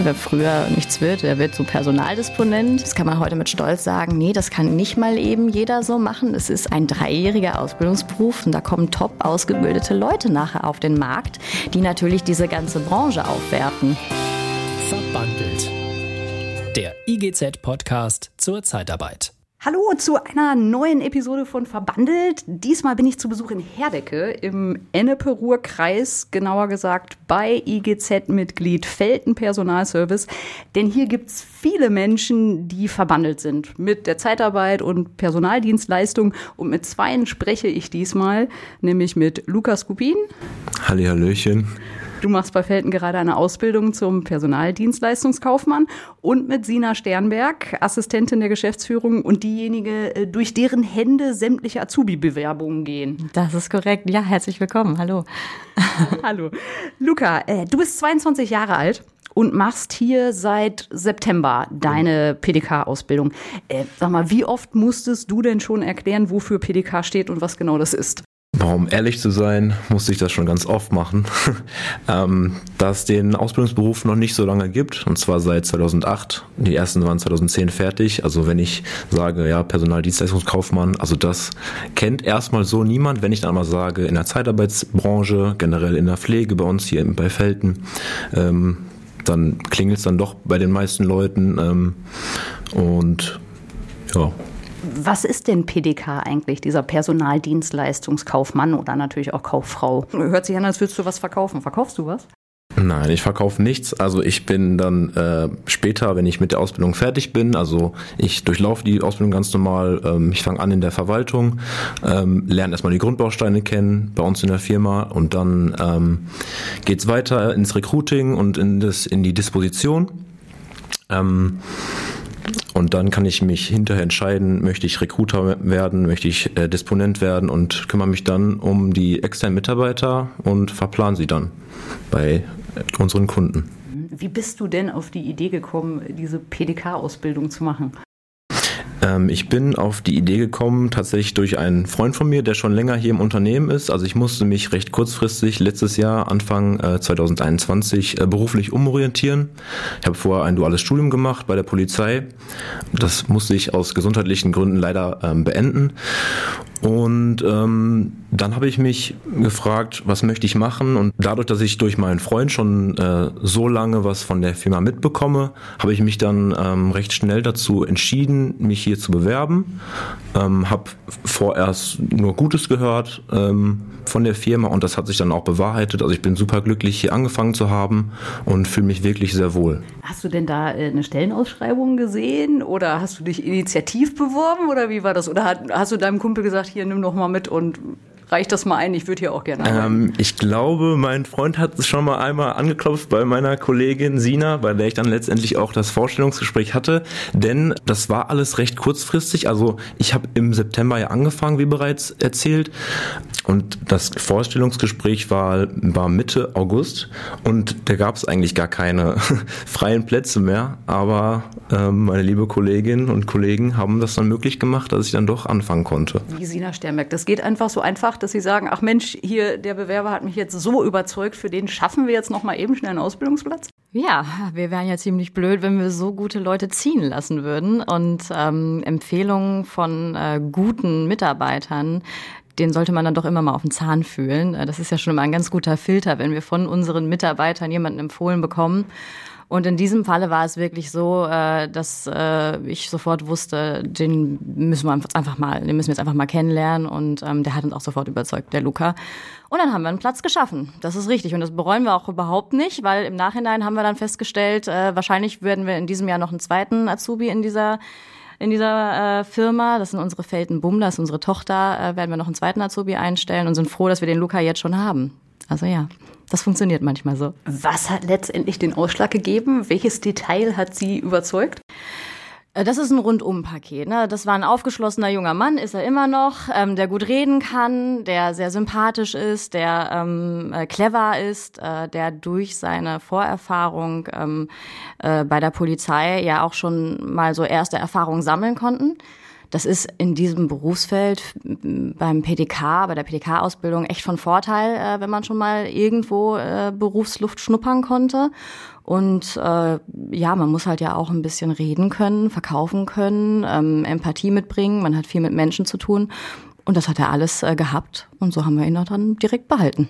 Wer früher nichts wird, der wird so Personaldisponent. Das kann man heute mit Stolz sagen. Nee, das kann nicht mal eben jeder so machen. Es ist ein dreijähriger Ausbildungsberuf und da kommen top ausgebildete Leute nachher auf den Markt, die natürlich diese ganze Branche aufwerten. Verbandelt. Der IGZ-Podcast zur Zeitarbeit. Hallo zu einer neuen Episode von Verbandelt. Diesmal bin ich zu Besuch in Herdecke im Ennepe-Ruhr-Kreis, genauer gesagt bei IGZ-Mitglied Felten Personalservice. Denn hier gibt es viele Menschen, die verbandelt sind mit der Zeitarbeit und Personaldienstleistung. Und mit zweien spreche ich diesmal, nämlich mit Lukas Kupin. Hallihallöchen. Du machst bei Felten gerade eine Ausbildung zum Personaldienstleistungskaufmann und mit Sina Sternberg, Assistentin der Geschäftsführung und diejenige, äh, durch deren Hände sämtliche Azubi-Bewerbungen gehen. Das ist korrekt. Ja, herzlich willkommen. Hallo. Hallo. Luca, äh, du bist 22 Jahre alt und machst hier seit September deine PDK-Ausbildung. Äh, sag mal, wie oft musstest du denn schon erklären, wofür PDK steht und was genau das ist? Um ehrlich zu sein, musste ich das schon ganz oft machen, ähm, da es den Ausbildungsberuf noch nicht so lange gibt, und zwar seit 2008. Die ersten waren 2010 fertig. Also wenn ich sage, ja, Personaldienstleistungskaufmann, also das kennt erstmal so niemand. Wenn ich dann mal sage, in der Zeitarbeitsbranche, generell in der Pflege bei uns hier bei Felten, ähm, dann klingelt es dann doch bei den meisten Leuten. Ähm, und ja, was ist denn PDK eigentlich, dieser Personaldienstleistungskaufmann oder natürlich auch Kauffrau? Hört sich an, als würdest du was verkaufen. Verkaufst du was? Nein, ich verkaufe nichts. Also ich bin dann äh, später, wenn ich mit der Ausbildung fertig bin, also ich durchlaufe die Ausbildung ganz normal. Ähm, ich fange an in der Verwaltung, ähm, lerne erstmal die Grundbausteine kennen bei uns in der Firma und dann ähm, geht es weiter ins Recruiting und in, das, in die Disposition. Ähm, und dann kann ich mich hinterher entscheiden, möchte ich Recruiter werden, möchte ich äh, Disponent werden und kümmere mich dann um die externen Mitarbeiter und verplan sie dann bei äh, unseren Kunden. Wie bist du denn auf die Idee gekommen, diese PDK-Ausbildung zu machen? Ähm, ich bin auf die Idee gekommen, tatsächlich durch einen Freund von mir, der schon länger hier im Unternehmen ist. Also ich musste mich recht kurzfristig letztes Jahr, Anfang äh, 2021, äh, beruflich umorientieren. Ich habe vorher ein duales Studium gemacht bei der Polizei. Das musste ich aus gesundheitlichen Gründen leider ähm, beenden. Und ähm, dann habe ich mich gefragt, was möchte ich machen? Und dadurch, dass ich durch meinen Freund schon äh, so lange was von der Firma mitbekomme, habe ich mich dann ähm, recht schnell dazu entschieden, mich hier zu bewerben. Ähm, habe vorerst nur Gutes gehört ähm, von der Firma und das hat sich dann auch bewahrheitet. Also ich bin super glücklich, hier angefangen zu haben und fühle mich wirklich sehr wohl. Hast du denn da äh, eine Stellenausschreibung gesehen oder hast du dich initiativ beworben oder wie war das? Oder hast du deinem Kumpel gesagt, hier nimm doch mal mit und reicht das mal ein, ich würde hier auch gerne ähm, ich glaube, mein Freund hat es schon mal einmal angeklopft bei meiner Kollegin Sina, bei der ich dann letztendlich auch das Vorstellungsgespräch hatte, denn das war alles recht kurzfristig. Also ich habe im September ja angefangen, wie bereits erzählt, und das Vorstellungsgespräch war, war Mitte August. Und da gab es eigentlich gar keine freien Plätze mehr, aber äh, meine liebe Kolleginnen und Kollegen haben das dann möglich gemacht, dass ich dann doch anfangen konnte. Wie Sina Sternberg, das geht einfach so einfach dass Sie sagen, ach Mensch, hier der Bewerber hat mich jetzt so überzeugt, für den schaffen wir jetzt noch mal eben schnell einen Ausbildungsplatz? Ja, wir wären ja ziemlich blöd, wenn wir so gute Leute ziehen lassen würden. Und ähm, Empfehlungen von äh, guten Mitarbeitern, den sollte man dann doch immer mal auf den Zahn fühlen. Äh, das ist ja schon immer ein ganz guter Filter, wenn wir von unseren Mitarbeitern jemanden empfohlen bekommen. Und in diesem Falle war es wirklich so, äh, dass äh, ich sofort wusste, den müssen wir einfach mal, den müssen wir jetzt einfach mal kennenlernen. Und ähm, der hat uns auch sofort überzeugt, der Luca. Und dann haben wir einen Platz geschaffen. Das ist richtig. Und das bereuen wir auch überhaupt nicht, weil im Nachhinein haben wir dann festgestellt, äh, wahrscheinlich werden wir in diesem Jahr noch einen zweiten Azubi in dieser in dieser äh, Firma. Das sind unsere Felten Bum, das ist unsere Tochter. Äh, werden wir noch einen zweiten Azubi einstellen und sind froh, dass wir den Luca jetzt schon haben. Also ja. Das funktioniert manchmal so. Was hat letztendlich den Ausschlag gegeben? Welches Detail hat Sie überzeugt? Äh, das ist ein Rundum-Paket. Ne? Das war ein aufgeschlossener junger Mann, ist er immer noch, ähm, der gut reden kann, der sehr sympathisch ist, der ähm, äh, clever ist, äh, der durch seine Vorerfahrung ähm, äh, bei der Polizei ja auch schon mal so erste Erfahrungen sammeln konnten. Das ist in diesem Berufsfeld beim PDK, bei der PDK-Ausbildung echt von Vorteil, äh, wenn man schon mal irgendwo äh, Berufsluft schnuppern konnte. Und äh, ja, man muss halt ja auch ein bisschen reden können, verkaufen können, ähm, Empathie mitbringen. Man hat viel mit Menschen zu tun. Und das hat er alles äh, gehabt. Und so haben wir ihn auch dann direkt behalten.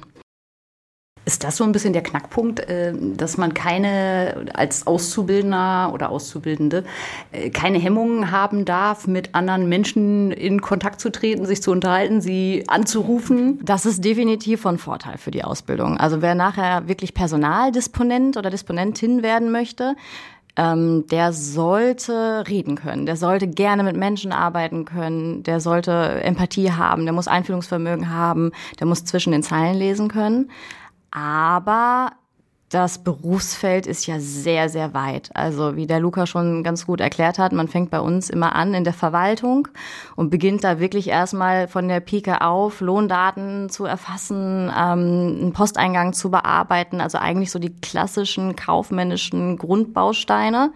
Ist das so ein bisschen der Knackpunkt, äh, dass man keine als Auszubildender oder Auszubildende äh, keine Hemmungen haben darf, mit anderen Menschen in Kontakt zu treten, sich zu unterhalten, sie anzurufen? Das ist definitiv von Vorteil für die Ausbildung. Also wer nachher wirklich Personaldisponent oder Disponentin werden möchte, ähm, der sollte reden können, der sollte gerne mit Menschen arbeiten können, der sollte Empathie haben, der muss Einfühlungsvermögen haben, der muss zwischen den Zeilen lesen können. Aber das Berufsfeld ist ja sehr, sehr weit. Also wie der Luca schon ganz gut erklärt hat, man fängt bei uns immer an in der Verwaltung und beginnt da wirklich erstmal von der Pike auf, Lohndaten zu erfassen, ähm, einen Posteingang zu bearbeiten, also eigentlich so die klassischen kaufmännischen Grundbausteine.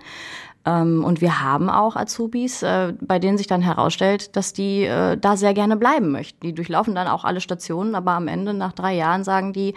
Ähm, und wir haben auch Azubis, äh, bei denen sich dann herausstellt, dass die äh, da sehr gerne bleiben möchten. Die durchlaufen dann auch alle Stationen, aber am Ende nach drei Jahren sagen die,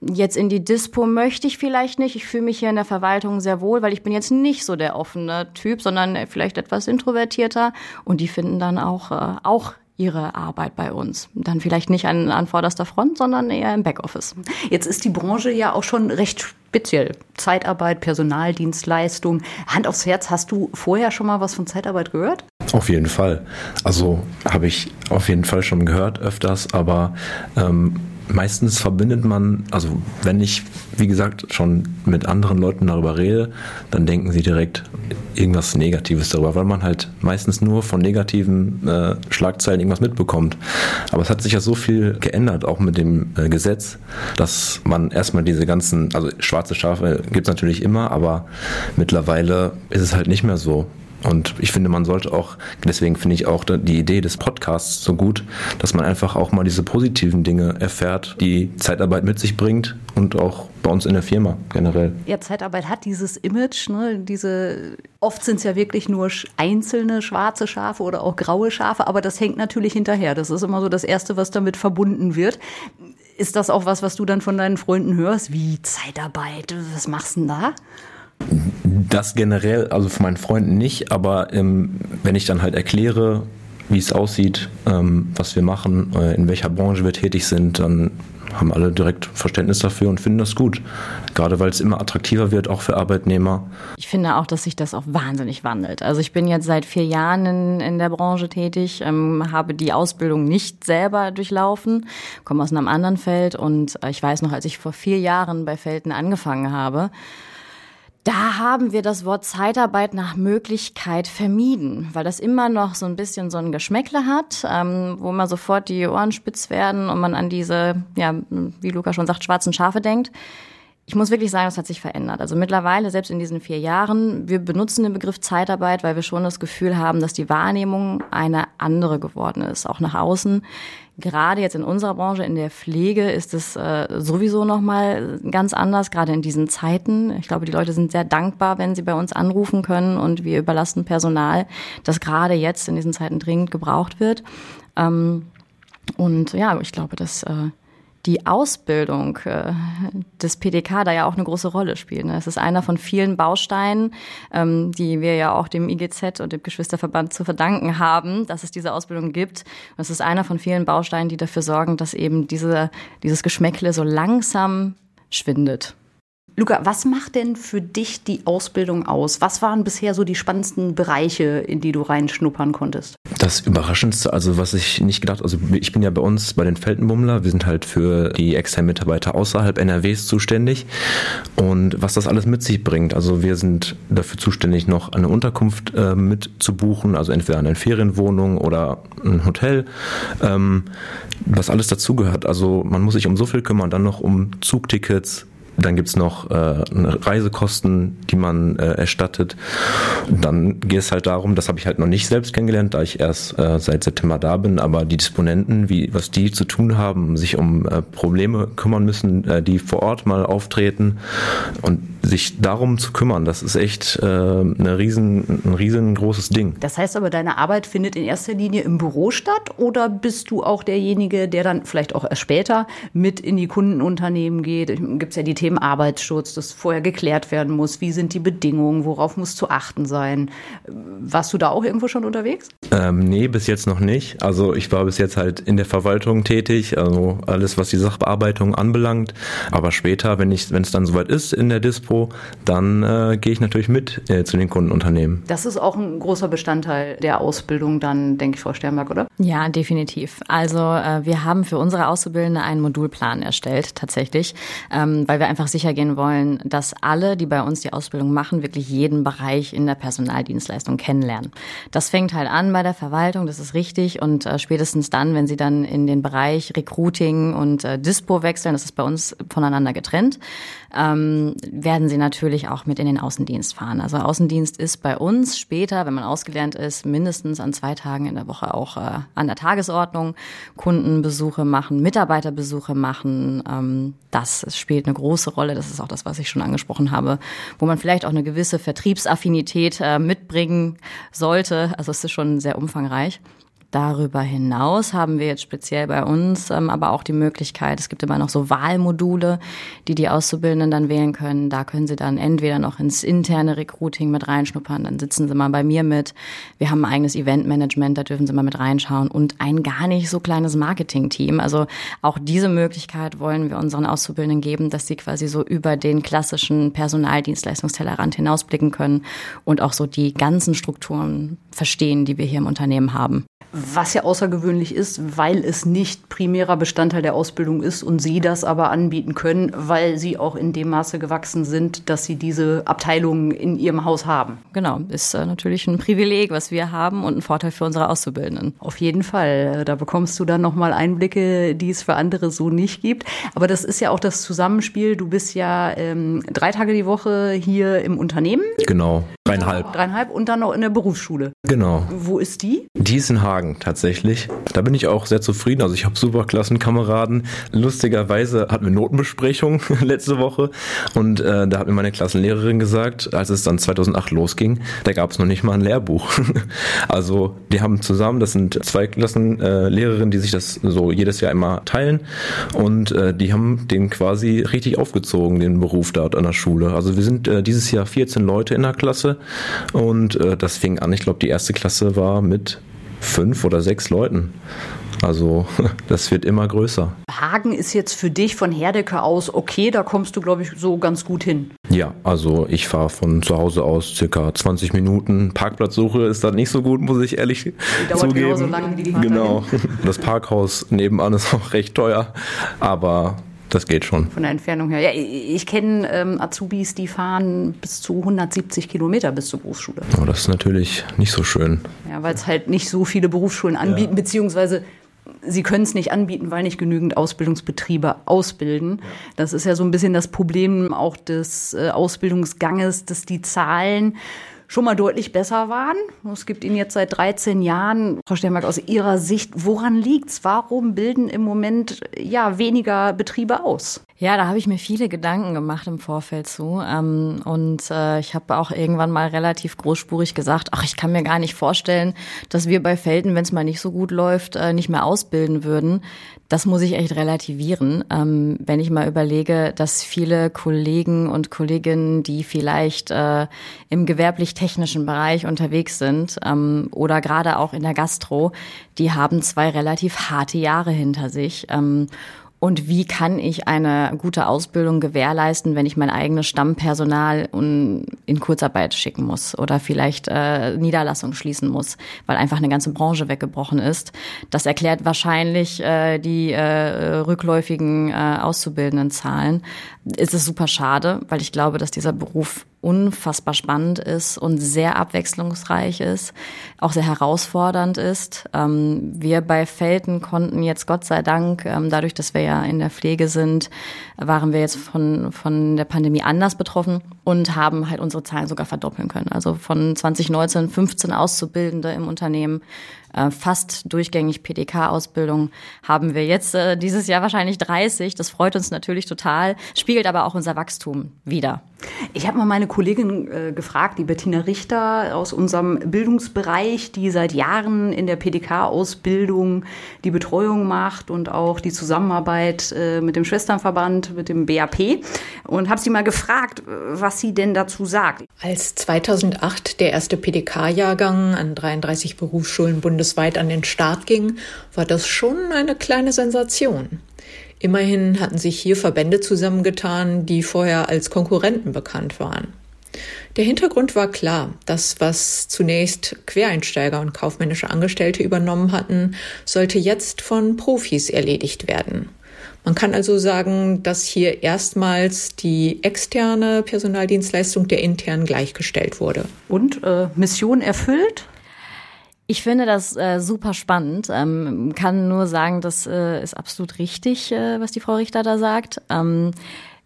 Jetzt in die Dispo möchte ich vielleicht nicht. Ich fühle mich hier in der Verwaltung sehr wohl, weil ich bin jetzt nicht so der offene Typ, sondern vielleicht etwas introvertierter. Und die finden dann auch, äh, auch ihre Arbeit bei uns. Dann vielleicht nicht an, an vorderster Front, sondern eher im Backoffice. Jetzt ist die Branche ja auch schon recht speziell. Zeitarbeit, Personaldienstleistung. Hand aufs Herz, hast du vorher schon mal was von Zeitarbeit gehört? Auf jeden Fall. Also habe ich auf jeden Fall schon gehört öfters, aber ähm, meistens verbindet man, also wenn ich, wie gesagt, schon mit anderen Leuten darüber rede, dann denken sie direkt irgendwas Negatives darüber, weil man halt meistens nur von negativen äh, Schlagzeilen irgendwas mitbekommt. Aber es hat sich ja so viel geändert, auch mit dem äh, Gesetz, dass man erstmal diese ganzen, also schwarze Schafe gibt es natürlich immer, aber mittlerweile ist es halt nicht mehr so. Und ich finde, man sollte auch, deswegen finde ich auch die Idee des Podcasts so gut, dass man einfach auch mal diese positiven Dinge erfährt, die Zeitarbeit mit sich bringt und auch bei uns in der Firma generell. Ja, Zeitarbeit hat dieses Image, ne, diese, oft sind es ja wirklich nur einzelne schwarze Schafe oder auch graue Schafe, aber das hängt natürlich hinterher. Das ist immer so das Erste, was damit verbunden wird. Ist das auch was, was du dann von deinen Freunden hörst? Wie Zeitarbeit? Was machst du denn da? Das generell, also von meinen Freunden nicht, aber ähm, wenn ich dann halt erkläre, wie es aussieht, ähm, was wir machen, äh, in welcher Branche wir tätig sind, dann haben alle direkt Verständnis dafür und finden das gut. Gerade weil es immer attraktiver wird, auch für Arbeitnehmer. Ich finde auch, dass sich das auch wahnsinnig wandelt. Also ich bin jetzt seit vier Jahren in, in der Branche tätig, ähm, habe die Ausbildung nicht selber durchlaufen, komme aus einem anderen Feld und äh, ich weiß noch, als ich vor vier Jahren bei Felten angefangen habe, da haben wir das Wort Zeitarbeit nach Möglichkeit vermieden, weil das immer noch so ein bisschen so ein Geschmäckle hat, ähm, wo man sofort die Ohren spitz werden und man an diese, ja, wie Luca schon sagt, schwarzen Schafe denkt. Ich muss wirklich sagen, das hat sich verändert. Also mittlerweile, selbst in diesen vier Jahren, wir benutzen den Begriff Zeitarbeit, weil wir schon das Gefühl haben, dass die Wahrnehmung eine andere geworden ist, auch nach außen. Gerade jetzt in unserer Branche, in der Pflege, ist es äh, sowieso nochmal ganz anders, gerade in diesen Zeiten. Ich glaube, die Leute sind sehr dankbar, wenn sie bei uns anrufen können und wir überlasten Personal, das gerade jetzt in diesen Zeiten dringend gebraucht wird. Ähm, und ja, ich glaube, dass äh, die Ausbildung äh, des PDK da ja auch eine große Rolle spielt. Ne? Es ist einer von vielen Bausteinen, ähm, die wir ja auch dem IGZ und dem Geschwisterverband zu verdanken haben, dass es diese Ausbildung gibt. Und es ist einer von vielen Bausteinen, die dafür sorgen, dass eben diese, dieses Geschmäckle so langsam schwindet. Luca, was macht denn für dich die Ausbildung aus? Was waren bisher so die spannendsten Bereiche, in die du reinschnuppern konntest? Das Überraschendste, also was ich nicht gedacht, also ich bin ja bei uns bei den Feldenbummler, wir sind halt für die externen Mitarbeiter außerhalb NRWs zuständig und was das alles mit sich bringt. Also wir sind dafür zuständig, noch eine Unterkunft äh, mit zu buchen, also entweder eine Ferienwohnung oder ein Hotel, ähm, was alles dazugehört. Also man muss sich um so viel kümmern, dann noch um Zugtickets, dann gibt's noch äh, Reisekosten, die man äh, erstattet. Dann geht es halt darum, das habe ich halt noch nicht selbst kennengelernt, da ich erst äh, seit September da bin, aber die Disponenten, wie was die zu tun haben, sich um äh, Probleme kümmern müssen, äh, die vor Ort mal auftreten. Und sich darum zu kümmern, das ist echt äh, eine riesen, ein riesengroßes Ding. Das heißt aber, deine Arbeit findet in erster Linie im Büro statt oder bist du auch derjenige, der dann vielleicht auch erst später mit in die Kundenunternehmen geht? Gibt es ja die Themen Arbeitsschutz, das vorher geklärt werden muss. Wie sind die Bedingungen? Worauf muss zu achten sein? Warst du da auch irgendwo schon unterwegs? Ähm, nee, bis jetzt noch nicht. Also ich war bis jetzt halt in der Verwaltung tätig, also alles, was die Sachbearbeitung anbelangt. Aber später, wenn ich, wenn es dann soweit ist in der Dispo, dann äh, gehe ich natürlich mit äh, zu den Kundenunternehmen. Das ist auch ein großer Bestandteil der Ausbildung dann, denke ich, Frau Sternberg, oder? Ja, definitiv. Also äh, wir haben für unsere Auszubildende einen Modulplan erstellt, tatsächlich, ähm, weil wir einfach sicher gehen wollen, dass alle, die bei uns die Ausbildung machen, wirklich jeden Bereich in der Personaldienstleistung kennenlernen. Das fängt halt an bei der Verwaltung, das ist richtig. Und äh, spätestens dann, wenn sie dann in den Bereich Recruiting und äh, Dispo wechseln, das ist bei uns voneinander getrennt, ähm, werden sie natürlich auch mit in den Außendienst fahren. Also Außendienst ist bei uns später, wenn man ausgelernt ist, mindestens an zwei Tagen in der Woche auch äh, an der Tagesordnung. Kundenbesuche machen, Mitarbeiterbesuche machen. Ähm, das spielt eine große Rolle. Das ist auch das, was ich schon angesprochen habe, wo man vielleicht auch eine gewisse Vertriebsaffinität äh, mitbringen sollte. Also es ist schon sehr umfangreich. Darüber hinaus haben wir jetzt speziell bei uns ähm, aber auch die Möglichkeit, es gibt immer noch so Wahlmodule, die die Auszubildenden dann wählen können. Da können sie dann entweder noch ins interne Recruiting mit reinschnuppern, dann sitzen sie mal bei mir mit. Wir haben ein eigenes Eventmanagement, da dürfen sie mal mit reinschauen und ein gar nicht so kleines Marketing-Team. Also auch diese Möglichkeit wollen wir unseren Auszubildenden geben, dass sie quasi so über den klassischen Personaldienstleistungstellerrand hinausblicken können und auch so die ganzen Strukturen verstehen, die wir hier im Unternehmen haben was ja außergewöhnlich ist, weil es nicht primärer Bestandteil der Ausbildung ist und Sie das aber anbieten können, weil Sie auch in dem Maße gewachsen sind, dass Sie diese Abteilungen in Ihrem Haus haben. Genau, ist äh, natürlich ein Privileg, was wir haben und ein Vorteil für unsere Auszubildenden. Auf jeden Fall, da bekommst du dann nochmal Einblicke, die es für andere so nicht gibt. Aber das ist ja auch das Zusammenspiel. Du bist ja ähm, drei Tage die Woche hier im Unternehmen. Genau, dreieinhalb. Dreieinhalb und dann noch in der Berufsschule. Genau. Wo ist die? Die ist in Hagen tatsächlich. Da bin ich auch sehr zufrieden. Also ich habe super Klassenkameraden. Lustigerweise hatten wir Notenbesprechung letzte Woche und äh, da hat mir meine Klassenlehrerin gesagt, als es dann 2008 losging, da gab es noch nicht mal ein Lehrbuch. also die haben zusammen, das sind zwei Klassenlehrerinnen, äh, die sich das so jedes Jahr immer teilen und äh, die haben den quasi richtig aufgezogen, den Beruf dort an der Schule. Also wir sind äh, dieses Jahr 14 Leute in der Klasse und äh, das fing an, ich glaube die erste Klasse war mit fünf oder sechs Leuten. Also das wird immer größer. Hagen ist jetzt für dich von Herdecke aus okay, da kommst du, glaube ich, so ganz gut hin. Ja, also ich fahre von zu Hause aus circa 20 Minuten. Parkplatzsuche ist da nicht so gut, muss ich ehrlich die dauert zugeben. Genauso lang wie die genau. Das Parkhaus nebenan ist auch recht teuer, aber das geht schon. Von der Entfernung her. Ja, ich kenne ähm, Azubis, die fahren bis zu 170 Kilometer bis zur Berufsschule. Oh, das ist natürlich nicht so schön. Ja, weil es halt nicht so viele Berufsschulen anbieten, ja. beziehungsweise sie können es nicht anbieten, weil nicht genügend Ausbildungsbetriebe ausbilden. Das ist ja so ein bisschen das Problem auch des äh, Ausbildungsganges, dass die Zahlen schon mal deutlich besser waren. Es gibt ihn jetzt seit 13 Jahren. Frau Sternberg, aus Ihrer Sicht, woran liegt's? Warum bilden im Moment ja weniger Betriebe aus? Ja, da habe ich mir viele Gedanken gemacht im Vorfeld zu. Ähm, und äh, ich habe auch irgendwann mal relativ großspurig gesagt, ach, ich kann mir gar nicht vorstellen, dass wir bei Felden, wenn es mal nicht so gut läuft, äh, nicht mehr ausbilden würden. Das muss ich echt relativieren, ähm, wenn ich mal überlege, dass viele Kollegen und Kolleginnen, die vielleicht äh, im gewerblich-technischen Bereich unterwegs sind ähm, oder gerade auch in der Gastro, die haben zwei relativ harte Jahre hinter sich. Ähm, und wie kann ich eine gute Ausbildung gewährleisten, wenn ich mein eigenes Stammpersonal in Kurzarbeit schicken muss oder vielleicht äh, Niederlassung schließen muss, weil einfach eine ganze Branche weggebrochen ist? Das erklärt wahrscheinlich äh, die äh, rückläufigen äh, auszubildenden Zahlen. Ist es super schade, weil ich glaube, dass dieser Beruf unfassbar spannend ist und sehr abwechslungsreich ist, auch sehr herausfordernd ist. Ähm, wir bei Felten konnten jetzt Gott sei Dank, ähm, dadurch, dass wir ja in der Pflege sind, waren wir jetzt von, von der Pandemie anders betroffen und haben halt unsere Zahlen sogar verdoppeln können. Also von 2019 15 Auszubildende im Unternehmen äh, fast durchgängig PDK-Ausbildung haben wir jetzt äh, dieses Jahr wahrscheinlich 30. Das freut uns natürlich total, spiegelt aber auch unser Wachstum wieder. Ich habe mal meine Kollegin äh, gefragt, die Bettina Richter aus unserem Bildungsbereich, die seit Jahren in der PDK-Ausbildung die Betreuung macht und auch die Zusammenarbeit äh, mit dem Schwesternverband, mit dem BAP. Und habe sie mal gefragt, was sie denn dazu sagt. Als 2008 der erste PDK-Jahrgang an 33 Berufsschulen bundesweit an den Start ging, war das schon eine kleine Sensation. Immerhin hatten sich hier Verbände zusammengetan, die vorher als Konkurrenten bekannt waren. Der Hintergrund war klar. Das, was zunächst Quereinsteiger und kaufmännische Angestellte übernommen hatten, sollte jetzt von Profis erledigt werden. Man kann also sagen, dass hier erstmals die externe Personaldienstleistung der internen gleichgestellt wurde. Und äh, Mission erfüllt? Ich finde das äh, super spannend. Ähm, kann nur sagen, das äh, ist absolut richtig, äh, was die Frau Richter da sagt. Ähm,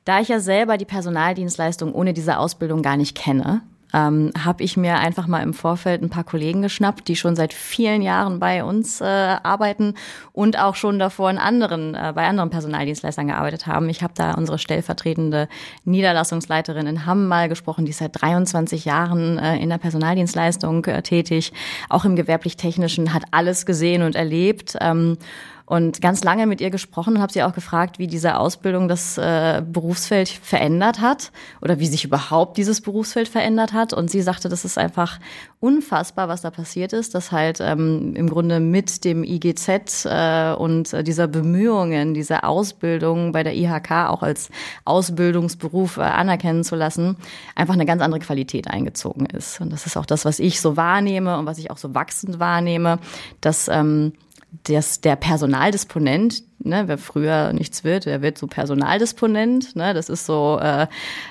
da ich ja selber die Personaldienstleistung ohne diese Ausbildung gar nicht kenne, ähm, habe ich mir einfach mal im Vorfeld ein paar Kollegen geschnappt, die schon seit vielen Jahren bei uns äh, arbeiten und auch schon davor in anderen, äh, bei anderen Personaldienstleistern gearbeitet haben. Ich habe da unsere stellvertretende Niederlassungsleiterin in Hamm mal gesprochen, die ist seit 23 Jahren äh, in der Personaldienstleistung äh, tätig, auch im gewerblich-technischen, hat alles gesehen und erlebt. Ähm, und ganz lange mit ihr gesprochen und habe sie auch gefragt, wie diese Ausbildung das äh, Berufsfeld verändert hat oder wie sich überhaupt dieses Berufsfeld verändert hat. Und sie sagte, das ist einfach unfassbar, was da passiert ist, dass halt ähm, im Grunde mit dem IGZ äh, und äh, dieser Bemühungen, diese Ausbildung bei der IHK auch als Ausbildungsberuf äh, anerkennen zu lassen, einfach eine ganz andere Qualität eingezogen ist. Und das ist auch das, was ich so wahrnehme und was ich auch so wachsend wahrnehme, dass ähm, dass der Personaldisponent, ne, wer früher nichts wird, der wird so Personaldisponent. Ne, das ist so, äh,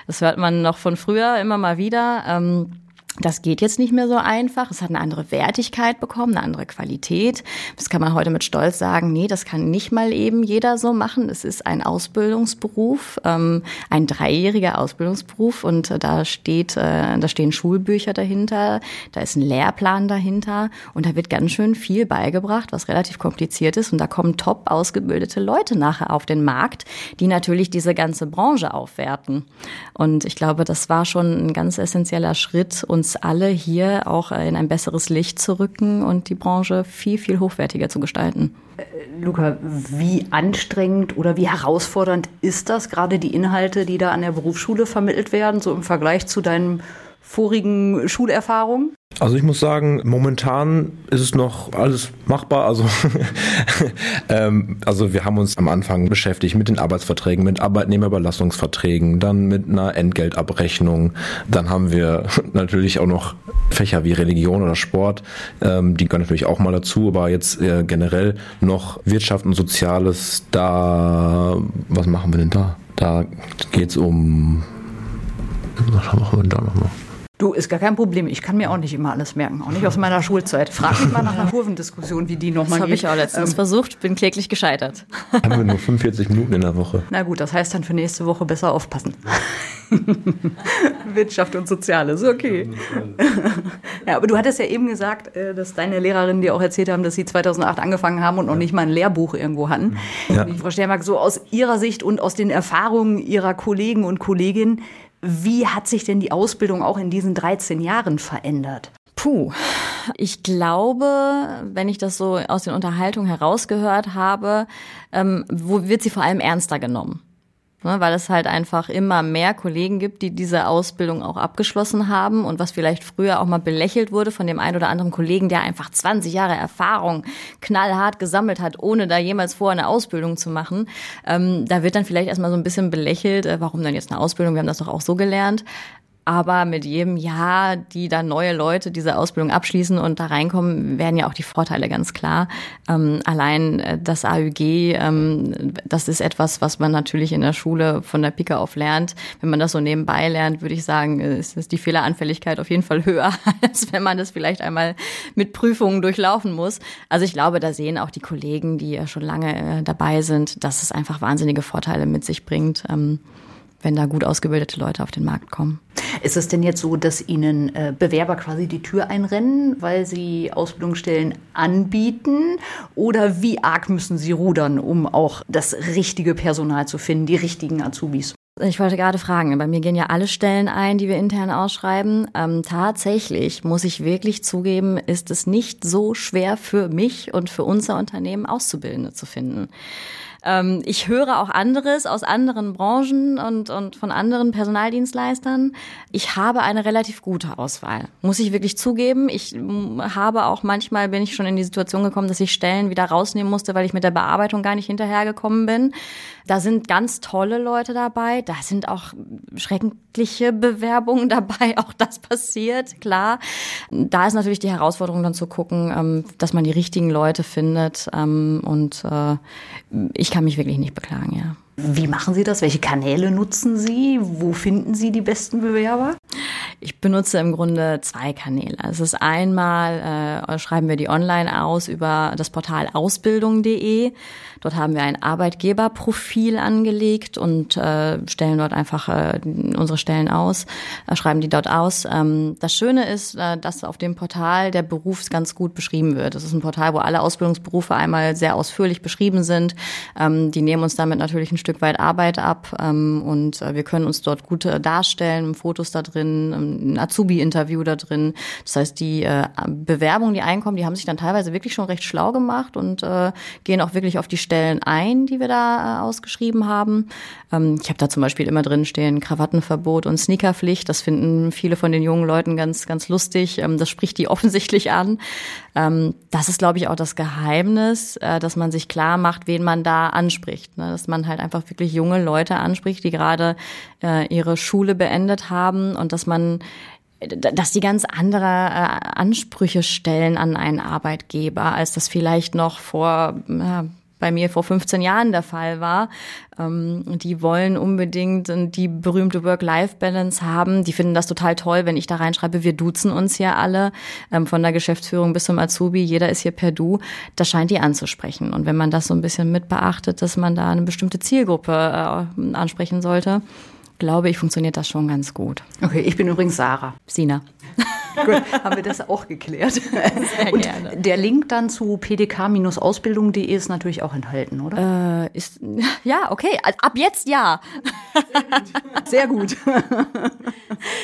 das hört man noch von früher immer mal wieder. Ähm, das geht jetzt nicht mehr so einfach. Es hat eine andere Wertigkeit bekommen, eine andere Qualität. Das kann man heute mit Stolz sagen. Nee, das kann nicht mal eben jeder so machen. Es ist ein Ausbildungsberuf, ähm, ein dreijähriger Ausbildungsberuf und äh, da steht, äh, da stehen Schulbücher dahinter, da ist ein Lehrplan dahinter und da wird ganz schön viel beigebracht, was relativ kompliziert ist und da kommen top ausgebildete Leute nachher auf den Markt, die natürlich diese ganze Branche aufwerten. Und ich glaube, das war schon ein ganz essentieller Schritt und uns alle hier auch in ein besseres Licht zu rücken und die Branche viel, viel hochwertiger zu gestalten. Äh, Luca, wie anstrengend oder wie herausfordernd ist das, gerade die Inhalte, die da an der Berufsschule vermittelt werden, so im Vergleich zu deinen vorigen Schulerfahrungen? Also ich muss sagen, momentan ist es noch alles machbar. Also, ähm, also wir haben uns am Anfang beschäftigt mit den Arbeitsverträgen, mit Arbeitnehmerüberlassungsverträgen, dann mit einer Entgeltabrechnung. Dann haben wir natürlich auch noch Fächer wie Religion oder Sport. Ähm, die gehören natürlich auch mal dazu, aber jetzt äh, generell noch Wirtschaft und Soziales. Da, was machen wir denn da? Da geht es um was machen wir da nochmal? Du, ist gar kein Problem. Ich kann mir auch nicht immer alles merken, auch nicht aus meiner Schulzeit. Frag mich mal nach einer Kurvendiskussion, wie die nochmal geht. Das habe ich auch letztens ähm, versucht, bin kläglich gescheitert. Haben wir nur 45 Minuten in der Woche. Na gut, das heißt dann für nächste Woche besser aufpassen. Wirtschaft und Soziales, okay. ja, aber du hattest ja eben gesagt, äh, dass deine Lehrerinnen dir auch erzählt haben, dass sie 2008 angefangen haben und noch nicht mal ein Lehrbuch irgendwo hatten. Ja. Frau Stermark, so aus Ihrer Sicht und aus den Erfahrungen Ihrer Kollegen und Kolleginnen, wie hat sich denn die Ausbildung auch in diesen 13 Jahren verändert? Puh, ich glaube, wenn ich das so aus den Unterhaltungen herausgehört habe, ähm, wo wird sie vor allem ernster genommen? Ne, weil es halt einfach immer mehr Kollegen gibt, die diese Ausbildung auch abgeschlossen haben und was vielleicht früher auch mal belächelt wurde von dem einen oder anderen Kollegen, der einfach 20 Jahre Erfahrung knallhart gesammelt hat, ohne da jemals vorher eine Ausbildung zu machen. Ähm, da wird dann vielleicht erstmal so ein bisschen belächelt, äh, warum denn jetzt eine Ausbildung, wir haben das doch auch so gelernt. Aber mit jedem Jahr, die da neue Leute diese Ausbildung abschließen und da reinkommen, werden ja auch die Vorteile ganz klar. Ähm, allein äh, das AÜG, ähm, das ist etwas, was man natürlich in der Schule von der Pike auf lernt. Wenn man das so nebenbei lernt, würde ich sagen, ist, ist die Fehleranfälligkeit auf jeden Fall höher, als wenn man das vielleicht einmal mit Prüfungen durchlaufen muss. Also ich glaube, da sehen auch die Kollegen, die schon lange äh, dabei sind, dass es einfach wahnsinnige Vorteile mit sich bringt. Ähm, wenn da gut ausgebildete Leute auf den Markt kommen. Ist es denn jetzt so, dass Ihnen äh, Bewerber quasi die Tür einrennen, weil sie Ausbildungsstellen anbieten? Oder wie arg müssen Sie rudern, um auch das richtige Personal zu finden, die richtigen Azubis? Ich wollte gerade fragen, bei mir gehen ja alle Stellen ein, die wir intern ausschreiben. Ähm, tatsächlich muss ich wirklich zugeben, ist es nicht so schwer für mich und für unser Unternehmen Auszubildende zu finden. Ähm, ich höre auch anderes aus anderen Branchen und, und von anderen Personaldienstleistern. Ich habe eine relativ gute Auswahl, muss ich wirklich zugeben. Ich habe auch manchmal bin ich schon in die Situation gekommen, dass ich Stellen wieder rausnehmen musste, weil ich mit der Bearbeitung gar nicht hinterhergekommen bin. Da sind ganz tolle Leute dabei. Da sind auch schreckliche Bewerbungen dabei. Auch das passiert, klar. Da ist natürlich die Herausforderung dann zu gucken, ähm, dass man die richtigen Leute findet. Ähm, und äh, ich kann mich wirklich nicht beklagen, ja. Wie machen Sie das? Welche Kanäle nutzen Sie? Wo finden Sie die besten Bewerber? Ich benutze im Grunde zwei Kanäle. Es ist einmal, äh, schreiben wir die online aus über das Portal ausbildung.de. Dort haben wir ein Arbeitgeberprofil angelegt und äh, stellen dort einfach äh, unsere Stellen aus, äh, schreiben die dort aus. Ähm, das Schöne ist, äh, dass auf dem Portal der Beruf ganz gut beschrieben wird. Das ist ein Portal, wo alle Ausbildungsberufe einmal sehr ausführlich beschrieben sind. Ähm, die nehmen uns damit natürlich ein Stück weit Arbeit ab ähm, und äh, wir können uns dort gut darstellen, Fotos da drin, ein Azubi-Interview da drin. Das heißt, die äh, Bewerbungen, die einkommen, die haben sich dann teilweise wirklich schon recht schlau gemacht und äh, gehen auch wirklich auf die Stellen ein, die wir da äh, ausgeschrieben haben. Ähm, ich habe da zum Beispiel immer drin stehen Krawattenverbot und Sneakerpflicht. Das finden viele von den jungen Leuten ganz, ganz lustig. Ähm, das spricht die offensichtlich an. Ähm, das ist, glaube ich, auch das Geheimnis, äh, dass man sich klar macht, wen man da anspricht. Ne? Dass man halt einfach wirklich junge Leute anspricht, die gerade äh, ihre Schule beendet haben und dass man dass die ganz andere äh, Ansprüche stellen an einen Arbeitgeber, als das vielleicht noch vor ja, bei mir vor 15 Jahren der Fall war. Ähm, die wollen unbedingt die berühmte Work-Life-Balance haben. Die finden das total toll, wenn ich da reinschreibe, wir duzen uns hier alle, ähm, von der Geschäftsführung bis zum Azubi, jeder ist hier per Du. Das scheint die anzusprechen. Und wenn man das so ein bisschen mit beachtet, dass man da eine bestimmte Zielgruppe äh, ansprechen sollte, glaube ich, funktioniert das schon ganz gut. Okay, ich bin übrigens Sarah. Sina. Gut, haben wir das auch geklärt. Sehr Und gerne. der Link dann zu pdk-ausbildung.de ist natürlich auch enthalten, oder? Äh, ist, ja, okay. Ab jetzt ja. Sehr gut.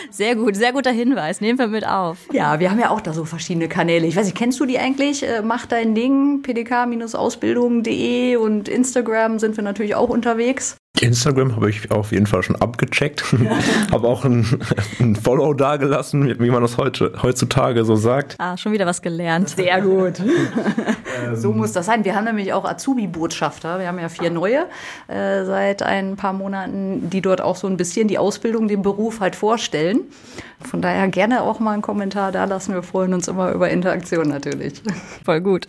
Sehr gut, sehr guter Hinweis. Nehmen wir mit auf. Ja, wir haben ja auch da so verschiedene Kanäle. Ich weiß nicht, kennst du die eigentlich? Äh, mach dein Ding, pdk-ausbildung.de und Instagram sind wir natürlich auch unterwegs. Instagram habe ich auf jeden Fall schon abgecheckt. habe auch ein, ein Follow dagelassen, wie man das heute, heutzutage so sagt. Ah, schon wieder was gelernt. Sehr gut. so muss das sein. Wir haben nämlich auch Azubi-Botschafter. Wir haben ja vier neue äh, seit ein paar Monaten, die dort auch so ein bisschen die Ausbildung, den Beruf halt vorstellen. Von daher gerne auch mal einen Kommentar da lassen. Wir freuen uns immer über Interaktion natürlich. Voll gut.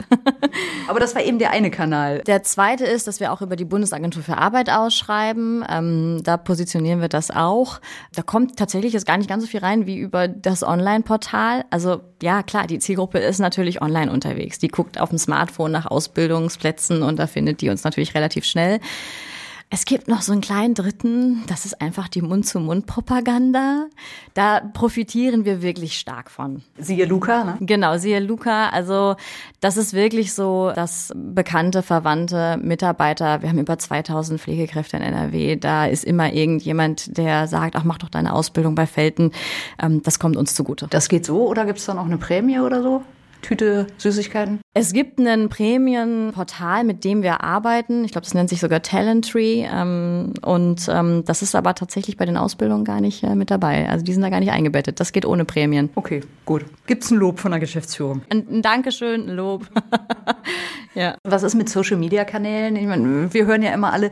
Aber das war eben der eine Kanal. Der zweite ist, dass wir auch über die Bundesagentur für Arbeit ausschreiben. Ähm, da positionieren wir das auch. Da kommt tatsächlich jetzt gar nicht ganz so viel rein wie über das Online-Portal. Also ja, klar, die Zielgruppe ist natürlich online unterwegs. Die guckt auf dem Smartphone nach Ausbildungsplätzen und da findet die uns natürlich relativ schnell. Es gibt noch so einen kleinen dritten, das ist einfach die Mund-zu-Mund-Propaganda. Da profitieren wir wirklich stark von. Siehe Luca, ne? Genau, siehe Luca. Also das ist wirklich so, dass bekannte, verwandte Mitarbeiter, wir haben über 2000 Pflegekräfte in NRW, da ist immer irgendjemand, der sagt, ach, mach doch deine Ausbildung bei Felten. Ähm, das kommt uns zugute. Das geht so oder gibt es da noch eine Prämie oder so? Tüte Süßigkeiten? Es gibt ein Prämienportal, mit dem wir arbeiten. Ich glaube, das nennt sich sogar Talenttree. Ähm, und ähm, das ist aber tatsächlich bei den Ausbildungen gar nicht äh, mit dabei. Also die sind da gar nicht eingebettet. Das geht ohne Prämien. Okay, gut. Gibt es ein Lob von der Geschäftsführung? Ein, ein Dankeschön, ein Lob. ja. Was ist mit Social-Media-Kanälen? Ich meine, wir hören ja immer alle,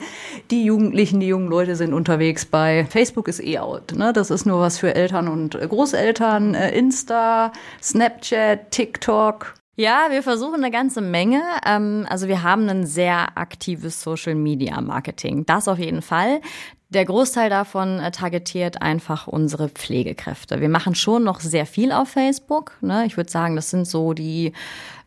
die Jugendlichen, die jungen Leute sind unterwegs bei Facebook ist eh out. Ne? Das ist nur was für Eltern und Großeltern. Äh, Insta, Snapchat, TikTok. TikTok? Ja, wir versuchen eine ganze Menge. Ähm, also wir haben ein sehr aktives Social Media Marketing. Das auf jeden Fall. Der Großteil davon äh, targetiert einfach unsere Pflegekräfte. Wir machen schon noch sehr viel auf Facebook. Ne? Ich würde sagen, das sind so die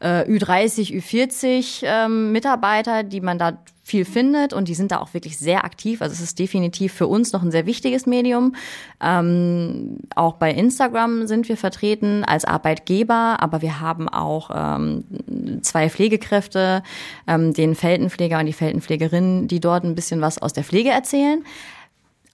äh, Ü30, Ü40 ähm, Mitarbeiter, die man da viel findet und die sind da auch wirklich sehr aktiv. Also es ist definitiv für uns noch ein sehr wichtiges Medium. Ähm, auch bei Instagram sind wir vertreten als Arbeitgeber, aber wir haben auch ähm, zwei Pflegekräfte, ähm, den Feldenpfleger und die Feldenpflegerin, die dort ein bisschen was aus der Pflege erzählen.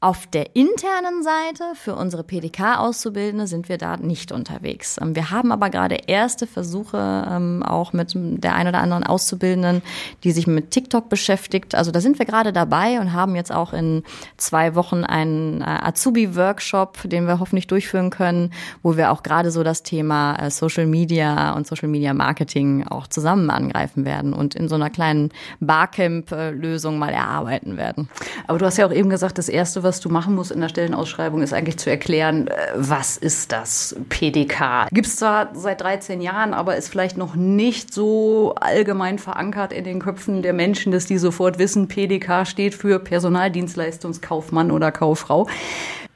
Auf der internen Seite für unsere PDK-Auszubildende sind wir da nicht unterwegs. Ähm, wir haben aber gerade erste Versuche ähm, auch mit der ein oder anderen Auszubildenden, die sich mit TikTok beschäftigt. Also da sind wir gerade dabei und haben jetzt auch in zwei Wochen einen äh, Azubi-Workshop, den wir hoffentlich durchführen können, wo wir auch gerade so das Thema äh, Social Media und Social Media Marketing auch zusammen angreifen werden und in so einer kleinen Barcamp-Lösung mal erarbeiten werden. Aber du hast ja auch eben gesagt, das erste, was was du machen musst in der Stellenausschreibung, ist eigentlich zu erklären, äh, was ist das PDK? Gibt es zwar seit 13 Jahren, aber ist vielleicht noch nicht so allgemein verankert in den Köpfen der Menschen, dass die sofort wissen, PDK steht für Personaldienstleistungskaufmann oder Kauffrau.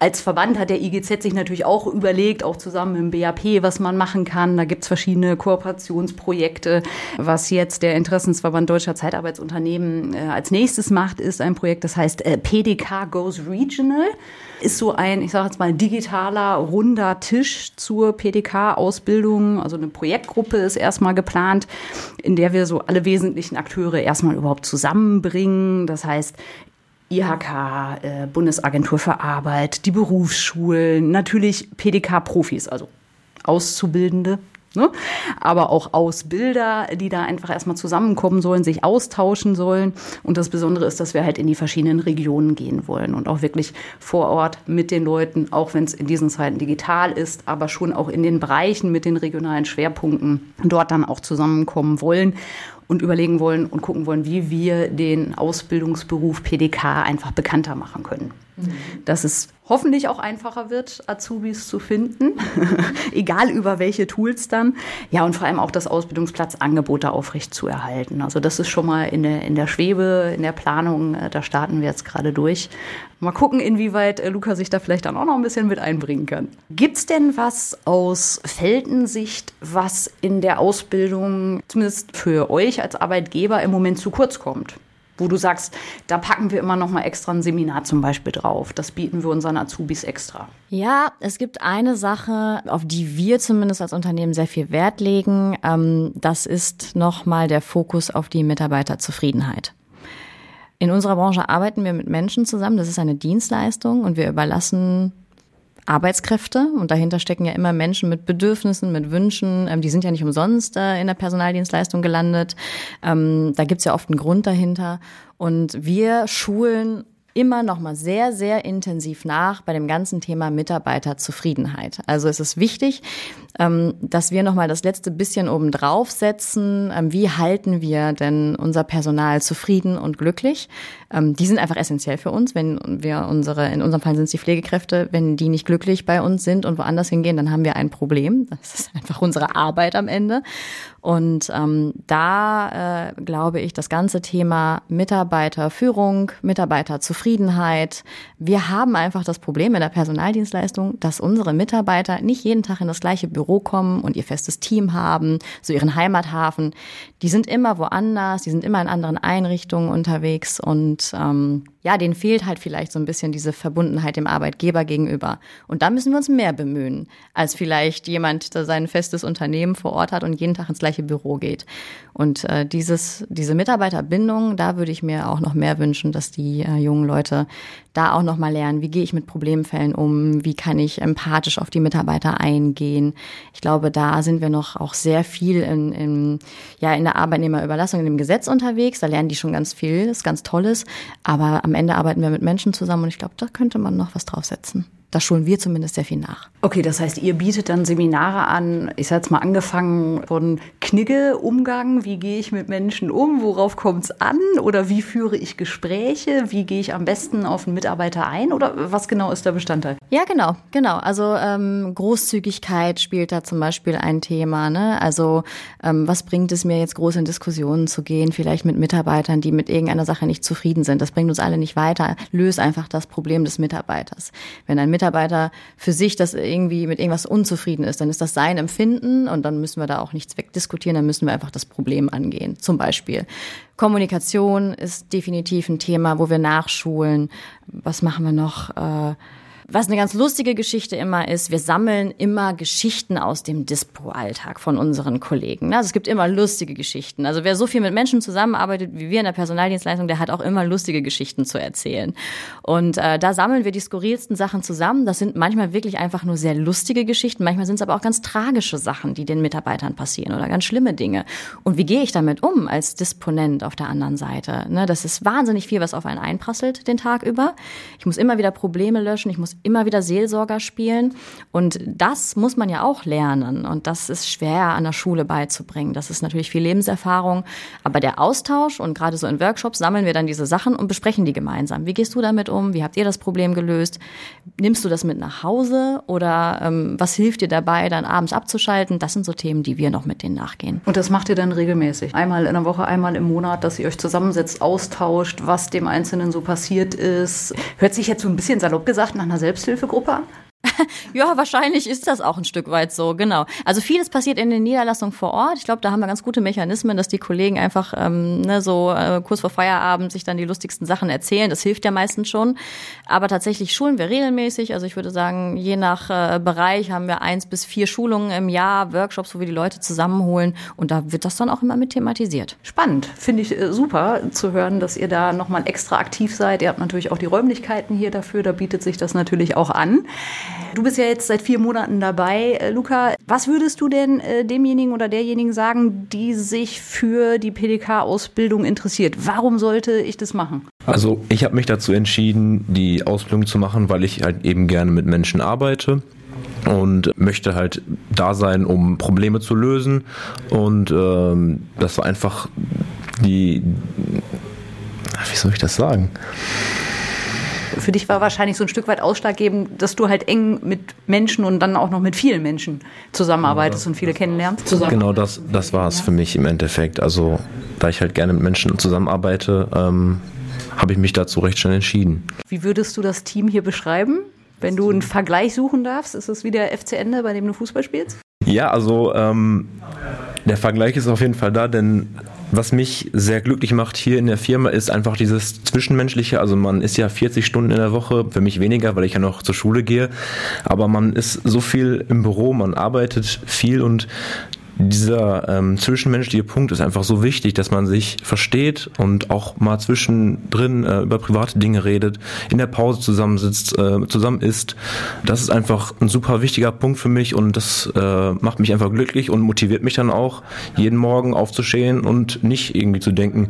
Als Verband hat der IGZ sich natürlich auch überlegt, auch zusammen mit dem BAP, was man machen kann. Da gibt's verschiedene Kooperationsprojekte. Was jetzt der Interessensverband Deutscher Zeitarbeitsunternehmen äh, als nächstes macht, ist ein Projekt, das heißt äh, PDK Goes Regional. Ist so ein, ich sage jetzt mal, digitaler, runder Tisch zur PDK-Ausbildung. Also eine Projektgruppe ist erstmal geplant, in der wir so alle wesentlichen Akteure erstmal überhaupt zusammenbringen. Das heißt, IHK, äh, Bundesagentur für Arbeit, die Berufsschulen, natürlich PDK-Profis, also Auszubildende, ne? aber auch Ausbilder, die da einfach erstmal zusammenkommen sollen, sich austauschen sollen. Und das Besondere ist, dass wir halt in die verschiedenen Regionen gehen wollen und auch wirklich vor Ort mit den Leuten, auch wenn es in diesen Zeiten digital ist, aber schon auch in den Bereichen mit den regionalen Schwerpunkten dort dann auch zusammenkommen wollen und überlegen wollen und gucken wollen, wie wir den Ausbildungsberuf PDK einfach bekannter machen können. Mhm. Dass es hoffentlich auch einfacher wird, Azubis zu finden, egal über welche Tools dann. Ja, und vor allem auch das Ausbildungsplatzangebot da aufrecht zu erhalten. Also das ist schon mal in der, in der Schwebe, in der Planung, äh, da starten wir jetzt gerade durch. Mal gucken, inwieweit äh, Luca sich da vielleicht dann auch noch ein bisschen mit einbringen kann. Gibt's denn was aus Feldensicht, was in der Ausbildung, zumindest für euch als Arbeitgeber, im Moment zu kurz kommt? wo du sagst, da packen wir immer noch mal extra ein Seminar zum Beispiel drauf. Das bieten wir unseren Azubis extra. Ja, es gibt eine Sache, auf die wir zumindest als Unternehmen sehr viel Wert legen. Ähm, das ist noch mal der Fokus auf die Mitarbeiterzufriedenheit. In unserer Branche arbeiten wir mit Menschen zusammen. Das ist eine Dienstleistung und wir überlassen Arbeitskräfte und dahinter stecken ja immer Menschen mit Bedürfnissen, mit Wünschen. Ähm, die sind ja nicht umsonst äh, in der Personaldienstleistung gelandet. Ähm, da gibt's ja oft einen Grund dahinter. Und wir schulen immer noch mal sehr, sehr intensiv nach bei dem ganzen Thema Mitarbeiterzufriedenheit. Also es ist wichtig, ähm, dass wir noch mal das letzte bisschen oben drauf setzen. Ähm, wie halten wir denn unser Personal zufrieden und glücklich? Ähm, die sind einfach essentiell für uns. Wenn wir unsere, in unserem Fall sind es die Pflegekräfte, wenn die nicht glücklich bei uns sind und woanders hingehen, dann haben wir ein Problem. Das ist einfach unsere Arbeit am Ende. Und ähm, da äh, glaube ich, das ganze Thema Mitarbeiterführung, Mitarbeiterzufriedenheit. Wir haben einfach das Problem in der Personaldienstleistung, dass unsere Mitarbeiter nicht jeden Tag in das gleiche Büro kommen und ihr festes Team haben, so ihren Heimathafen. Die sind immer woanders, die sind immer in anderen Einrichtungen unterwegs und ähm, ja, denen fehlt halt vielleicht so ein bisschen diese Verbundenheit dem Arbeitgeber gegenüber. Und da müssen wir uns mehr bemühen, als vielleicht jemand, der sein festes Unternehmen vor Ort hat und jeden Tag ins gleiche Büro geht. Und äh, dieses, diese Mitarbeiterbindung, da würde ich mir auch noch mehr wünschen, dass die äh, jungen Leute da auch noch mal lernen, wie gehe ich mit Problemfällen um, wie kann ich empathisch auf die Mitarbeiter eingehen. Ich glaube, da sind wir noch auch sehr viel in, in, ja, in der Arbeitnehmerüberlassung, in dem Gesetz unterwegs. Da lernen die schon ganz viel, ist ganz Tolles. Aber am Ende arbeiten wir mit Menschen zusammen und ich glaube, da könnte man noch was draufsetzen. Da schulen wir zumindest sehr viel nach. Okay, das heißt, ihr bietet dann Seminare an, ich sag jetzt mal angefangen von Knigge-Umgang, wie gehe ich mit Menschen um, worauf kommt es an oder wie führe ich Gespräche, wie gehe ich am besten auf einen Mitarbeiter ein oder was genau ist der Bestandteil? Ja, genau, genau. Also ähm, Großzügigkeit spielt da zum Beispiel ein Thema. Ne? Also ähm, was bringt es mir jetzt groß in Diskussionen zu gehen, vielleicht mit Mitarbeitern, die mit irgendeiner Sache nicht zufrieden sind. Das bringt uns alle nicht weiter. Löse einfach das Problem des Mitarbeiters. Wenn ein Mitarbeiter für sich das irgendwie mit irgendwas unzufrieden ist, dann ist das sein Empfinden und dann müssen wir da auch nichts wegdiskutieren, dann müssen wir einfach das Problem angehen. Zum Beispiel Kommunikation ist definitiv ein Thema, wo wir nachschulen. Was machen wir noch? Äh, was eine ganz lustige Geschichte immer ist, wir sammeln immer Geschichten aus dem Dispo-Alltag von unseren Kollegen. Also es gibt immer lustige Geschichten. Also wer so viel mit Menschen zusammenarbeitet wie wir in der Personaldienstleistung, der hat auch immer lustige Geschichten zu erzählen. Und äh, da sammeln wir die skurrilsten Sachen zusammen. Das sind manchmal wirklich einfach nur sehr lustige Geschichten. Manchmal sind es aber auch ganz tragische Sachen, die den Mitarbeitern passieren oder ganz schlimme Dinge. Und wie gehe ich damit um als Disponent auf der anderen Seite? Ne, das ist wahnsinnig viel, was auf einen einprasselt den Tag über. Ich muss immer wieder Probleme löschen. Ich muss immer wieder Seelsorger spielen. Und das muss man ja auch lernen. Und das ist schwer an der Schule beizubringen. Das ist natürlich viel Lebenserfahrung. Aber der Austausch und gerade so in Workshops sammeln wir dann diese Sachen und besprechen die gemeinsam. Wie gehst du damit um? Wie habt ihr das Problem gelöst? Nimmst du das mit nach Hause? Oder ähm, was hilft dir dabei, dann abends abzuschalten? Das sind so Themen, die wir noch mit denen nachgehen. Und das macht ihr dann regelmäßig? Einmal in der Woche, einmal im Monat, dass ihr euch zusammensetzt, austauscht, was dem Einzelnen so passiert ist. Hört sich jetzt so ein bisschen salopp gesagt nach einer Selbsthilfegruppe? ja, wahrscheinlich ist das auch ein Stück weit so, genau. Also vieles passiert in den Niederlassungen vor Ort. Ich glaube, da haben wir ganz gute Mechanismen, dass die Kollegen einfach ähm, ne, so äh, kurz vor Feierabend sich dann die lustigsten Sachen erzählen. Das hilft ja meistens schon. Aber tatsächlich schulen wir regelmäßig. Also ich würde sagen, je nach äh, Bereich haben wir eins bis vier Schulungen im Jahr, Workshops, wo wir die Leute zusammenholen. Und da wird das dann auch immer mit thematisiert. Spannend. Finde ich äh, super zu hören, dass ihr da nochmal extra aktiv seid. Ihr habt natürlich auch die Räumlichkeiten hier dafür. Da bietet sich das natürlich auch an. Du bist ja jetzt seit vier Monaten dabei, äh, Luca. Was würdest du denn äh, demjenigen oder derjenigen sagen, die sich für die PDK-Ausbildung interessiert? Warum sollte ich das machen? Also ich habe mich dazu entschieden, die Ausbildung zu machen, weil ich halt eben gerne mit Menschen arbeite und möchte halt da sein, um Probleme zu lösen. Und ähm, das war einfach die, wie soll ich das sagen? Für dich war wahrscheinlich so ein Stück weit ausschlaggebend, dass du halt eng mit Menschen und dann auch noch mit vielen Menschen zusammenarbeitest ja, und viele kennenlernst. Genau, das, das war es für mich im Endeffekt. Also, da ich halt gerne mit Menschen zusammenarbeite, ähm, habe ich mich dazu recht schnell entschieden. Wie würdest du das Team hier beschreiben? Wenn du einen Vergleich suchen darfst, ist es wie der FC Ende, bei dem du Fußball spielst? Ja, also ähm, der Vergleich ist auf jeden Fall da, denn was mich sehr glücklich macht hier in der Firma ist einfach dieses Zwischenmenschliche. Also man ist ja 40 Stunden in der Woche, für mich weniger, weil ich ja noch zur Schule gehe. Aber man ist so viel im Büro, man arbeitet viel und dieser ähm, zwischenmenschliche Punkt ist einfach so wichtig, dass man sich versteht und auch mal zwischendrin äh, über private Dinge redet, in der Pause zusammensitzt, äh, zusammen isst. Das ist einfach ein super wichtiger Punkt für mich und das äh, macht mich einfach glücklich und motiviert mich dann auch, jeden Morgen aufzustehen und nicht irgendwie zu denken,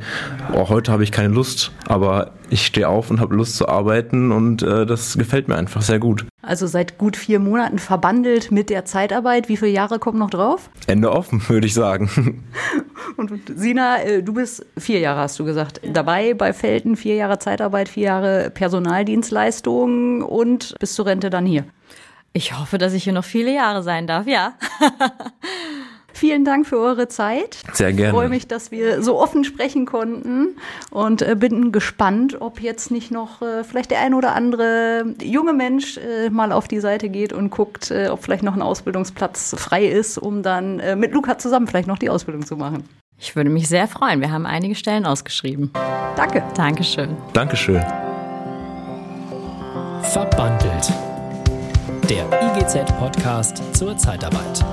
oh, heute habe ich keine Lust, aber ich stehe auf und habe Lust zu arbeiten und äh, das gefällt mir einfach sehr gut. Also seit gut vier Monaten verbandelt mit der Zeitarbeit. Wie viele Jahre kommen noch drauf? Ende offen, würde ich sagen. Und Sina, äh, du bist vier Jahre, hast du gesagt, dabei bei Felten, vier Jahre Zeitarbeit, vier Jahre Personaldienstleistung und bis zur Rente dann hier. Ich hoffe, dass ich hier noch viele Jahre sein darf, ja. Vielen Dank für eure Zeit. Sehr gerne. Ich freue mich, dass wir so offen sprechen konnten und äh, bin gespannt, ob jetzt nicht noch äh, vielleicht der ein oder andere junge Mensch äh, mal auf die Seite geht und guckt, ob vielleicht noch ein Ausbildungsplatz frei ist, um dann mit Luca zusammen vielleicht noch die Ausbildung zu machen. Ich würde mich sehr freuen. Wir haben einige Stellen ausgeschrieben. Danke. Dankeschön. Dankeschön. Verbandelt. Der IGZ-Podcast zur Zeitarbeit.